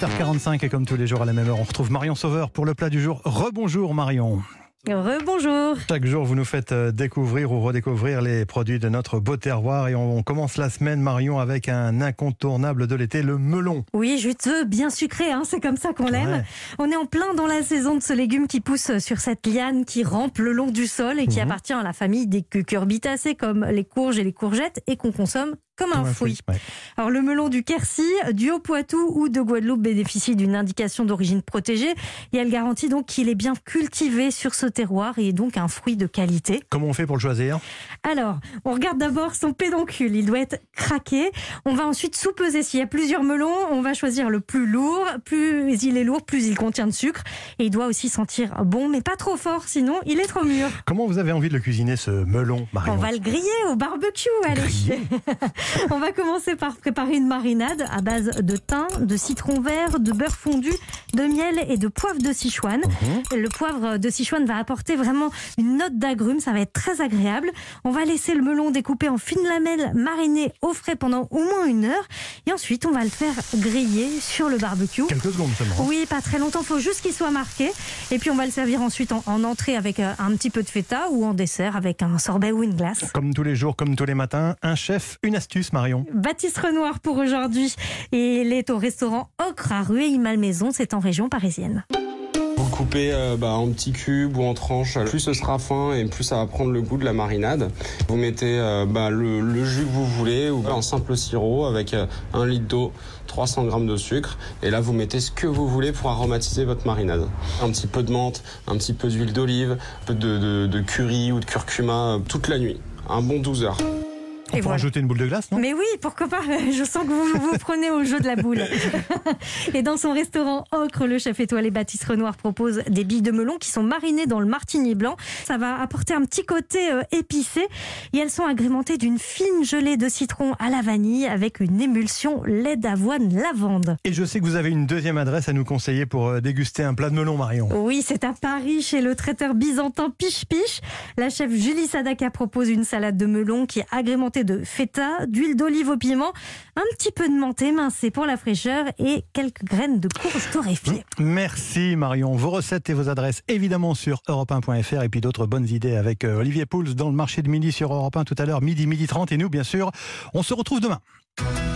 8h45 et comme tous les jours à la même heure, on retrouve Marion Sauveur pour le plat du jour. Rebonjour Marion. Rebonjour. Chaque jour, vous nous faites euh, découvrir ou redécouvrir les produits de notre beau terroir et on commence la semaine, Marion, avec un incontournable de l'été, le melon. Oui, juteux, bien sucré, hein, c'est comme ça qu'on l'aime. Ouais. On est en plein dans la saison de ce légume qui pousse sur cette liane qui rampe le long du sol et qui Mhm. appartient à la famille des cucurbitacées comme les courges et les courgettes et qu'on consomme comme un fruit. ouais. Alors le melon du Quercy, du Haut-Poitou ou de Guadeloupe bénéficie d'une indication d'origine protégée et elle garantit donc qu'il est bien cultivé sur ce terroir et est donc un fruit de qualité. Comment on fait pour le choisir? Alors, on regarde d'abord son pédoncule, il doit être craqué. On va ensuite sous-peser. S'il y a plusieurs melons, on va choisir le plus lourd. Plus il est lourd, plus il contient de sucre. Et il doit aussi sentir bon, mais pas trop fort, sinon il est trop mûr. Comment vous avez envie de le cuisiner, ce melon, Marion? On va le griller au barbecue, allez. on va commencer par préparer une marinade à base de thym, de citron vert, de beurre fondu, de miel et de poivre de Sichuan. Mhm. Le poivre de Sichuan va apporter vraiment une note d'agrumes, ça va être très agréable. On va laisser le melon découpé en fines lamelles mariner au frais pendant au moins une heure. Et ensuite, on va le faire griller sur le barbecue. Quelques secondes seulement. Oui, pas très longtemps, faut juste qu'il soit marqué. Et puis on va le servir ensuite en, en entrée avec euh, un petit peu de feta ou en dessert avec un sorbet ou une glace. Comme tous les jours, comme tous les matins, un chef, une astuce, Marion. Baptiste Renoir pour aujourd'hui. Et il est au restaurant Ocre à Rueil-Malmaison, c'est en région parisienne. Coupez euh, bah, en petits cubes ou en tranches. Plus ce sera fin et plus ça va prendre le goût de la marinade. Vous mettez euh, bah, le, le jus que vous voulez ou un simple sirop avec euh, un litre d'eau, 300 grammes de sucre. Et là, vous mettez ce que vous voulez pour aromatiser votre marinade. Un petit peu de menthe, un petit peu d'huile d'olive, un peu de, de- de curry ou de curcuma euh, toute la nuit. Un bon 12 heures. On Et peut voilà. rajouter une boule de glace, non? Mais oui, pourquoi pas Je sens que vous vous prenez au jeu de la boule. Et dans son restaurant Ocre, le chef étoilé Baptiste Renoir propose des billes de melon qui sont marinées dans le martini blanc. Ça va apporter un petit côté euh, épicé. Et elles sont agrémentées d'une fine gelée de citron à la vanille avec une émulsion lait d'avoine lavande. Et je sais que vous avez une deuxième adresse à nous conseiller pour euh, déguster un plat de melon, Marion. Oui, c'est à Paris, chez le traiteur byzantin Piche Piche. La chef Julie Sadaka propose une salade de melon qui est agrémentée de feta, d'huile d'olive au piment, un petit peu de menthe émincée pour la fraîcheur et quelques graines de courge torréfiées. Merci Marion. Vos recettes et vos adresses évidemment sur europe1.fr et puis d'autres bonnes idées avec euh, Olivier Pouls dans le marché de midi sur Europe 1 tout à l'heure, midi, midi 30. Et nous, bien sûr, on se retrouve demain.